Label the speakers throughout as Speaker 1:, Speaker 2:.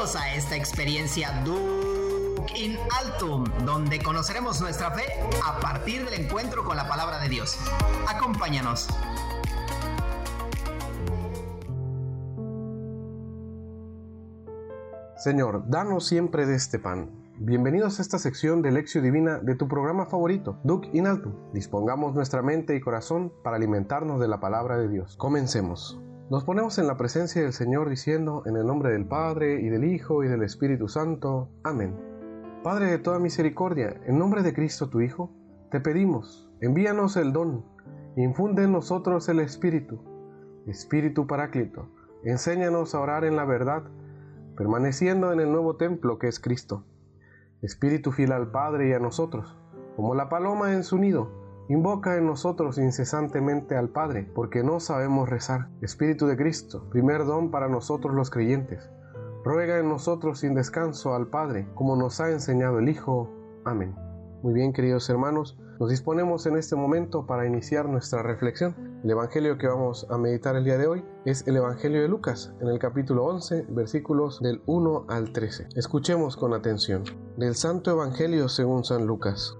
Speaker 1: A esta experiencia Duke in Altum, donde conoceremos nuestra fe a partir del encuentro con la palabra de Dios. Acompáñanos.
Speaker 2: Señor, danos siempre de este pan. Bienvenidos a esta sección de Lección Divina de tu programa favorito, Duke in Altum. Dispongamos nuestra mente y corazón para alimentarnos de la palabra de Dios. Comencemos. Nos ponemos en la presencia del Señor diciendo, en el nombre del Padre, y del Hijo, y del Espíritu Santo. Amén. Padre de toda misericordia, en nombre de Cristo tu Hijo, te pedimos, envíanos el don, infunde en nosotros el Espíritu, Espíritu Paráclito, enséñanos a orar en la verdad, permaneciendo en el nuevo templo que es Cristo. Espíritu fiel al Padre y a nosotros, como la paloma en su nido, invoca en nosotros incesantemente al Padre, porque no sabemos rezar. Espíritu de Cristo, primer don para nosotros los creyentes, ruega en nosotros sin descanso al Padre, como nos ha enseñado el Hijo. Amén. Muy bien, queridos hermanos, nos disponemos en este momento para iniciar nuestra reflexión. El Evangelio que vamos a meditar el día de hoy es el Evangelio de Lucas, en el capítulo 11, versículos del 1 al 13. Escuchemos con atención. Del Santo Evangelio según San Lucas.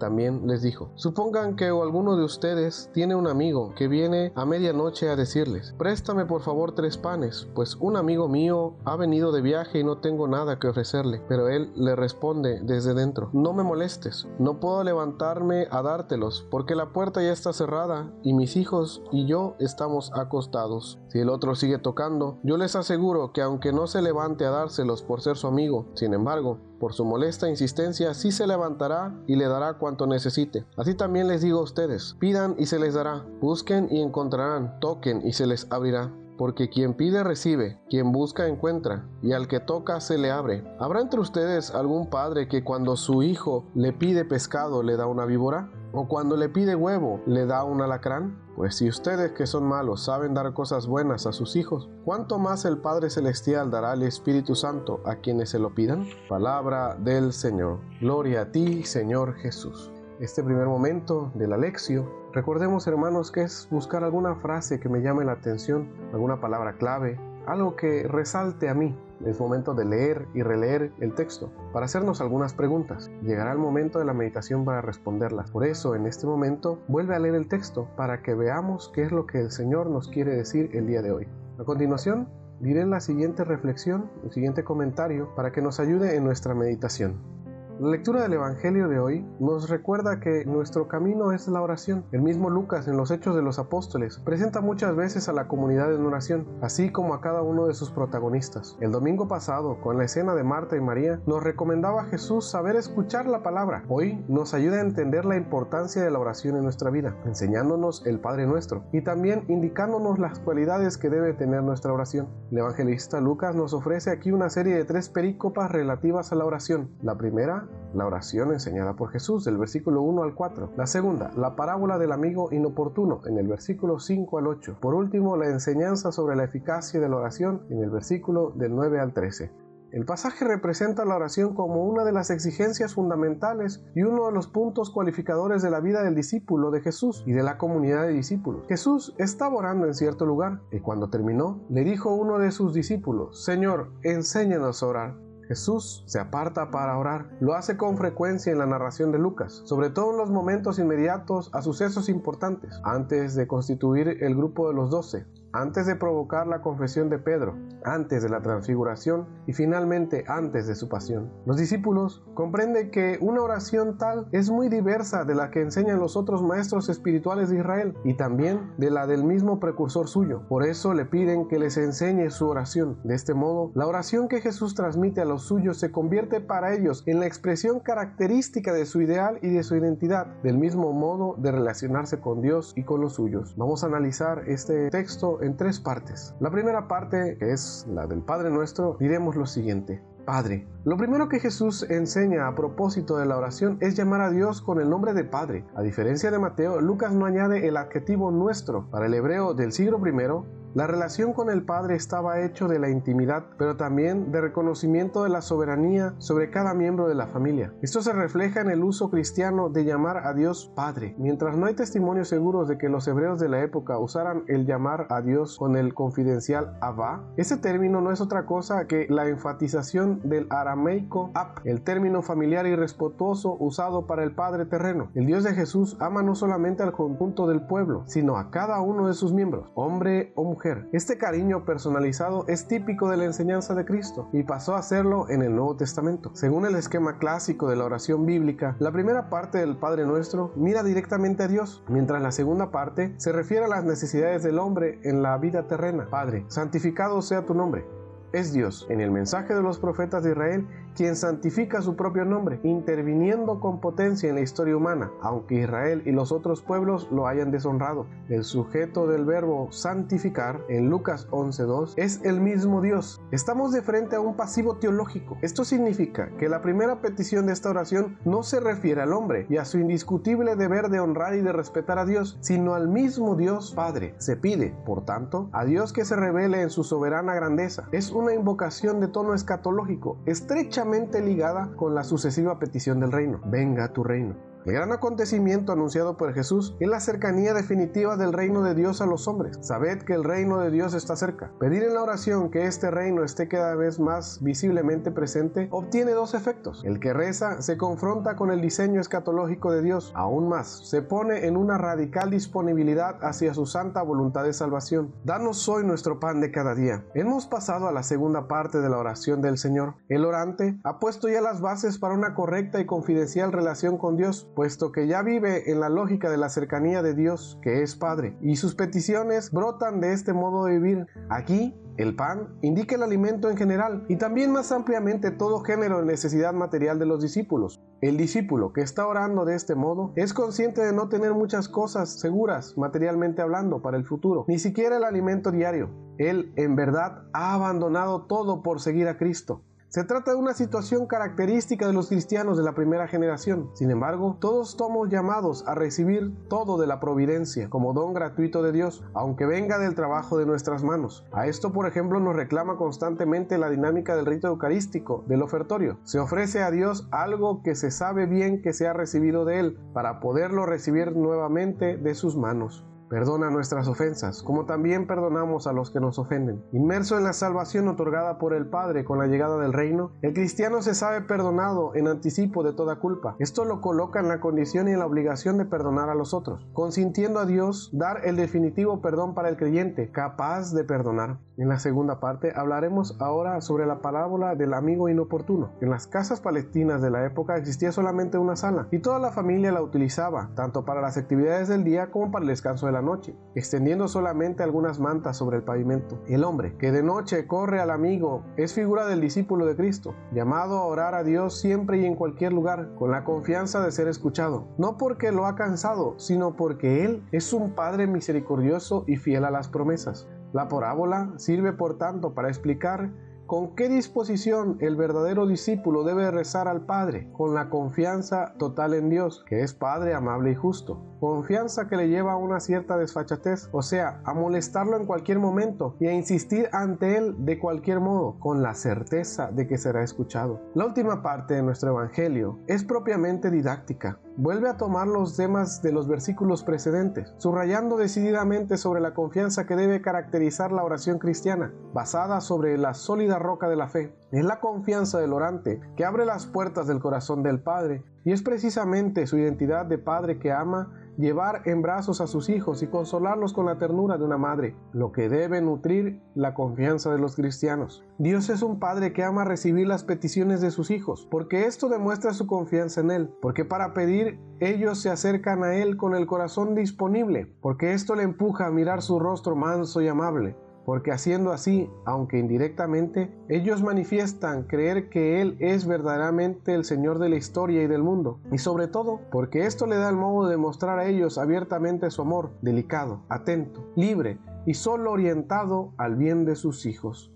Speaker 2: También les dijo, supongan que alguno de ustedes tiene un amigo que viene a medianoche a decirles, préstame por favor tres panes, pues un amigo mío ha venido de viaje y no tengo nada que ofrecerle. Pero él le responde desde dentro, no me molestes, no puedo levantarme a dártelos, porque la puerta ya está cerrada y mis hijos y yo estamos acostados. Si el otro sigue tocando, yo les aseguro que aunque no se levante a dárselos por ser su amigo, sin embargo, por su molesta insistencia, sí se levantará y le dará cuanto necesite. Así también les digo a ustedes, pidan y se les dará, busquen y encontrarán, toquen y se les abrirá. Porque quien pide recibe, quien busca encuentra, y al que toca se le abre. ¿Habrá entre ustedes algún padre que cuando su hijo le pide pescado le da una víbora? ¿O cuando le pide huevo le da un alacrán? Pues si ustedes que son malos saben dar cosas buenas a sus hijos, ¿cuánto más el Padre Celestial dará al Espíritu Santo a quienes se lo pidan? Palabra del Señor. Gloria a ti, Señor Jesús. Este primer momento de la lección, recordemos hermanos que es buscar alguna frase que me llame la atención, alguna palabra clave, algo que resalte a mí, es momento de leer y releer el texto para hacernos algunas preguntas. Llegará el momento de la meditación para responderlas. Por eso, en este momento, vuelve a leer el texto para que veamos qué es lo que el Señor nos quiere decir el día de hoy. A continuación, diré la siguiente reflexión, el siguiente comentario para que nos ayude en nuestra meditación. La lectura del Evangelio de hoy nos recuerda que nuestro camino es la oración. El mismo Lucas en los Hechos de los Apóstoles presenta muchas veces a la comunidad en oración, así como a cada uno de sus protagonistas. El domingo pasado, con la escena de Marta y María, nos recomendaba a Jesús saber escuchar la palabra. Hoy nos ayuda a entender la importancia de la oración en nuestra vida, enseñándonos el Padre Nuestro y también indicándonos las cualidades que debe tener nuestra oración. El evangelista Lucas nos ofrece aquí una serie de tres perícopas relativas a la oración. La primera la oración enseñada por Jesús del versículo 1 al 4. La segunda, la parábola del amigo inoportuno en el versículo 5 al 8. Por último, la enseñanza sobre la eficacia de la oración en el versículo del 9 al 13. El pasaje representa la oración como una de las exigencias fundamentales y uno de los puntos cualificadores de la vida del discípulo de Jesús y de la comunidad de discípulos. Jesús estaba orando en cierto lugar y cuando terminó le dijo a uno de sus discípulos, Señor, enséñanos a orar. Jesús se aparta para orar. Lo hace con frecuencia en la narración de Lucas, sobre todo en los momentos inmediatos a sucesos importantes, antes de constituir el grupo de los doce antes de provocar la confesión de Pedro, antes de la transfiguración y finalmente antes de su pasión. Los discípulos comprenden que una oración tal es muy diversa de la que enseñan los otros maestros espirituales de Israel y también de la del mismo precursor suyo. Por eso le piden que les enseñe su oración. De este modo, la oración que Jesús transmite a los suyos se convierte para ellos en la expresión característica de su ideal y de su identidad, del mismo modo de relacionarse con Dios y con los suyos. Vamos a analizar este texto en tres partes. La primera parte, que la del Padre Nuestro, diremos lo siguiente. Padre. Lo primero que Jesús enseña a propósito de la oración es llamar a Dios con el nombre de Padre. A diferencia de Mateo, Lucas no añade el adjetivo nuestro. Para el hebreo del siglo I, la relación con el Padre estaba hecho de la intimidad, pero también de reconocimiento de la soberanía sobre cada miembro de la familia. Esto se refleja en el uso cristiano de llamar a Dios Padre. Mientras no hay testimonios seguros de que los hebreos de la época usaran el llamar a Dios con el confidencial Abba, ese término no es otra cosa que la enfatización del arameico Ab, el término familiar y respetuoso usado para el Padre terreno. El Dios de Jesús ama no solamente al conjunto del pueblo, sino a cada uno de sus miembros, hombre o mujer este cariño personalizado es típico de la enseñanza de Cristo y pasó a serlo en el Nuevo Testamento. Según el esquema clásico de la oración bíblica, la primera parte del Padre Nuestro mira directamente a Dios, mientras la segunda parte se refiere a las necesidades del hombre en la vida terrena. Padre, santificado sea tu nombre. Es Dios, en el mensaje de los profetas de Israel, quien santifica su propio nombre, interviniendo con potencia en la historia humana, aunque Israel y los otros pueblos lo hayan deshonrado. El sujeto del verbo santificar en Lucas 11.2 es el mismo Dios. Estamos de frente a un pasivo teológico. Esto significa que la primera petición de esta oración no se refiere al hombre y a su indiscutible deber de honrar y de respetar a Dios, sino al mismo Dios Padre. Se pide, por tanto, a Dios que se revele en su soberana grandeza. Una invocación de tono escatológico, estrecha ligada con la sucesiva petición del reino. Venga a tu reino. El gran acontecimiento anunciado por Jesús es la cercanía definitiva del reino de Dios a los hombres. Sabed que el reino de Dios está cerca. Pedir en la oración que este reino esté cada vez más visiblemente presente obtiene dos efectos. El que reza se confronta con el diseño escatológico de Dios. Aún más, se pone en una radical disponibilidad hacia su santa voluntad de salvación. Danos hoy nuestro pan de cada día. Hemos pasado a la segunda parte de la oración del Señor. El orante ha puesto ya las bases para una correcta y confidencial relación con Dios puesto que ya vive en la lógica de la cercanía de Dios, que es Padre, y sus peticiones brotan de este modo de vivir. Aquí, el pan indica el alimento en general y también más ampliamente todo género de necesidad material de los discípulos. El discípulo que está orando de este modo es consciente de no tener muchas cosas seguras materialmente hablando para el futuro, ni siquiera el alimento diario. Él en verdad ha abandonado todo por seguir a Cristo. Se trata de una situación característica de los cristianos de la primera generación. Sin embargo, todos somos llamados a recibir todo de la providencia como don gratuito de Dios, aunque venga del trabajo de nuestras manos. A esto, por ejemplo, nos reclama constantemente la dinámica del rito eucarístico, del ofertorio. Se ofrece a Dios algo que se sabe bien que se ha recibido de Él, para poderlo recibir nuevamente de sus manos. Perdona nuestras ofensas, como también perdonamos a los que nos ofenden. Inmerso en la salvación otorgada por el Padre con la llegada del reino, el cristiano se sabe perdonado en anticipo de toda culpa. Esto lo coloca en la condición y en la obligación de perdonar a los otros, consintiendo a Dios dar el definitivo perdón para el creyente, capaz de perdonar. En la segunda parte hablaremos ahora sobre la parábola del amigo inoportuno. En las casas palestinas de la época existía solamente una sala y toda la familia la utilizaba, tanto para las actividades del día como para el descanso de la noche, extendiendo solamente algunas mantas sobre el pavimento. El hombre que de noche corre al amigo es figura del discípulo de Cristo, llamado a orar a Dios siempre y en cualquier lugar, con la confianza de ser escuchado, no porque lo ha cansado, sino porque Él es un Padre misericordioso y fiel a las promesas. La parábola sirve por tanto para explicar ¿Con qué disposición el verdadero discípulo debe rezar al Padre? Con la confianza total en Dios, que es Padre amable y justo. Confianza que le lleva a una cierta desfachatez, o sea, a molestarlo en cualquier momento y a insistir ante Él de cualquier modo, con la certeza de que será escuchado. La última parte de nuestro Evangelio es propiamente didáctica vuelve a tomar los temas de los versículos precedentes, subrayando decididamente sobre la confianza que debe caracterizar la oración cristiana, basada sobre la sólida roca de la fe. Es la confianza del orante que abre las puertas del corazón del Padre y es precisamente su identidad de Padre que ama llevar en brazos a sus hijos y consolarlos con la ternura de una madre, lo que debe nutrir la confianza de los cristianos. Dios es un Padre que ama recibir las peticiones de sus hijos, porque esto demuestra su confianza en Él, porque para pedir ellos se acercan a Él con el corazón disponible, porque esto le empuja a mirar su rostro manso y amable, porque haciendo así, aunque indirectamente, ellos manifiestan creer que Él es verdaderamente el Señor de la historia y del mundo, y sobre todo porque esto le da el modo de mostrar a ellos abiertamente su amor, delicado, atento, libre y solo orientado al bien de sus hijos.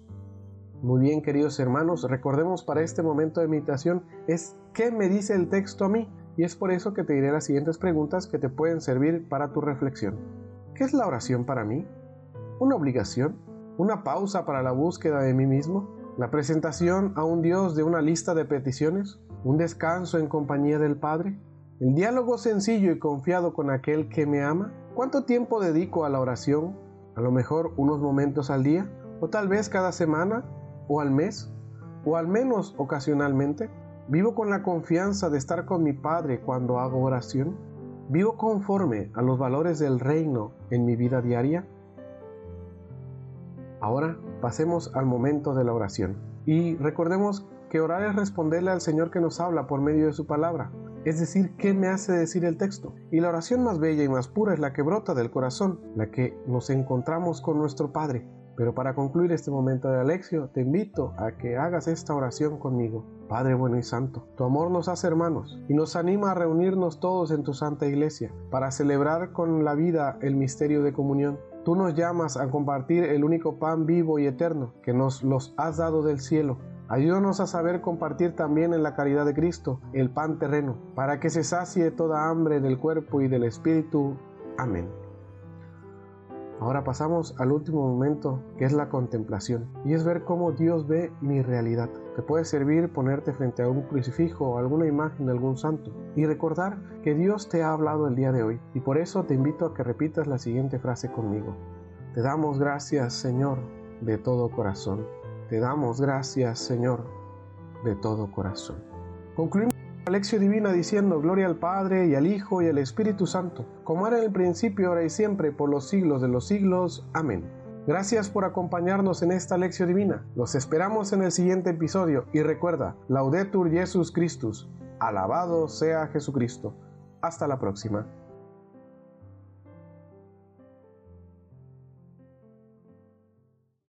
Speaker 2: Muy bien, queridos hermanos, recordemos para este momento de meditación es ¿qué me dice el texto a mí? Y es por eso que te diré las siguientes preguntas que te pueden servir para tu reflexión. ¿Qué es la oración para mí? ¿Una obligación? ¿Una pausa para la búsqueda de mí mismo? ¿La presentación a un Dios de una lista de peticiones? ¿Un descanso en compañía del Padre? ¿El diálogo sencillo y confiado con aquel que me ama? ¿Cuánto tiempo dedico a la oración? A lo mejor unos momentos al día, o tal vez cada semana, o al mes, o al menos ocasionalmente. Vivo con la confianza de estar con mi Padre cuando hago oración. Vivo conforme a los valores del reino en mi vida diaria. Ahora pasemos al momento de la oración. Y recordemos que orar es responderle al Señor que nos habla por medio de su palabra. Es decir, ¿qué me hace decir el texto? Y la oración más bella y más pura es la que brota del corazón, la que nos encontramos con nuestro Padre. Pero para concluir este momento de Alexio, te invito a que hagas esta oración conmigo. Padre bueno y santo, tu amor nos hace hermanos y nos anima a reunirnos todos en tu santa iglesia para celebrar con la vida el misterio de comunión. Tú nos llamas a compartir el único pan vivo y eterno que nos los has dado del cielo. Ayúdanos a saber compartir también en la caridad de Cristo el pan terreno, para que se sacie toda hambre del cuerpo y del espíritu. Amén. Ahora pasamos al último momento, que es la contemplación, y es ver cómo Dios ve mi realidad. Te puede servir ponerte frente a un crucifijo o alguna imagen de algún santo y recordar que Dios te ha hablado el día de hoy, y por eso te invito a que repitas la siguiente frase conmigo. Te damos gracias, Señor, de todo corazón. Te damos gracias, Señor, de todo corazón. Concluimos lección divina diciendo gloria al Padre y al Hijo y al Espíritu Santo, como era en el principio, ahora y siempre, por los siglos de los siglos. Amén. Gracias por acompañarnos en esta lección divina. Los esperamos en el siguiente episodio y recuerda, Laudetur Jesus Christus, alabado sea Jesucristo. Hasta la próxima.